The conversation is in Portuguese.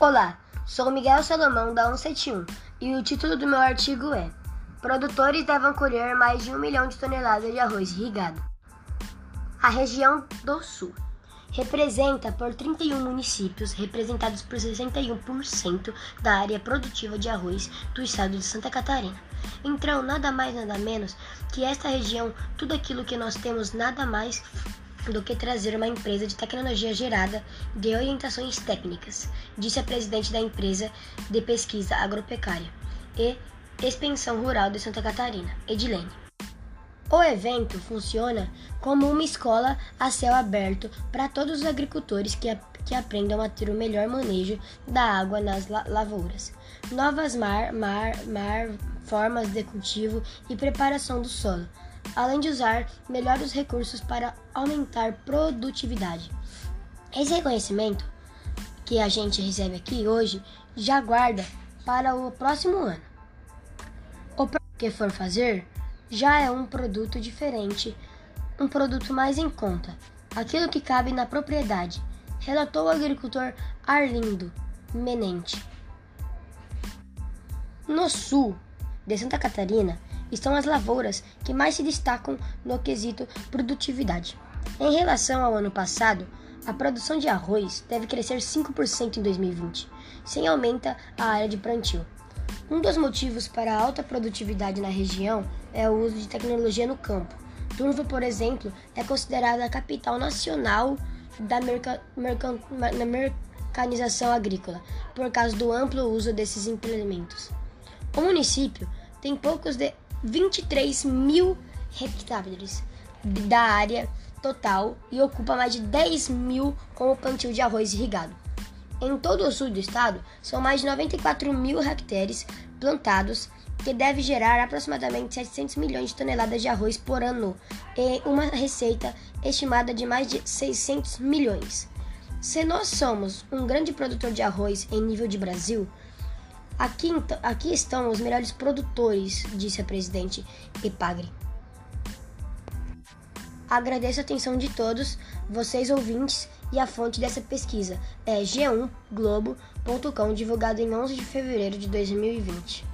Olá, sou Miguel Salomão da 171 e o título do meu artigo é Produtores devem colher mais de um milhão de toneladas de arroz irrigado. A região do Sul representa por 31 municípios, representados por 61% da área produtiva de arroz do estado de Santa Catarina. Então, nada mais nada menos que esta região, tudo aquilo que nós temos, nada mais do que trazer uma empresa de tecnologia gerada de orientações técnicas, disse a presidente da empresa de pesquisa agropecuária e expansão rural de Santa Catarina, Edilene. O evento funciona como uma escola a céu aberto para todos os agricultores que, que aprendam a ter o melhor manejo da água nas la lavouras, novas mar, mar, mar, formas de cultivo e preparação do solo, além de usar melhor os recursos para aumentar produtividade. Esse reconhecimento que a gente recebe aqui hoje já guarda para o próximo ano. O que for fazer já é um produto diferente, um produto mais em conta, aquilo que cabe na propriedade, relatou o agricultor Arlindo Menente. No sul de Santa Catarina estão as lavouras que mais se destacam no quesito produtividade. Em relação ao ano passado, a produção de arroz deve crescer 5% em 2020, sem aumenta a área de plantio. Um dos motivos para a alta produtividade na região é o uso de tecnologia no campo. Turvo, por exemplo, é considerada a capital nacional da merca, merca, agrícola, por causa do amplo uso desses implementos. O município tem poucos de 23 mil hectares da área total e ocupa mais de 10 mil com o plantio de arroz irrigado. Em todo o sul do estado, são mais de 94 mil hectares plantados, que deve gerar aproximadamente 700 milhões de toneladas de arroz por ano e uma receita estimada de mais de 600 milhões. Se nós somos um grande produtor de arroz em nível de Brasil, aqui, aqui estão os melhores produtores, disse a presidente Epagre. Agradeço a atenção de todos, vocês ouvintes, e a fonte dessa pesquisa é g1globo.com, divulgado em 11 de fevereiro de 2020.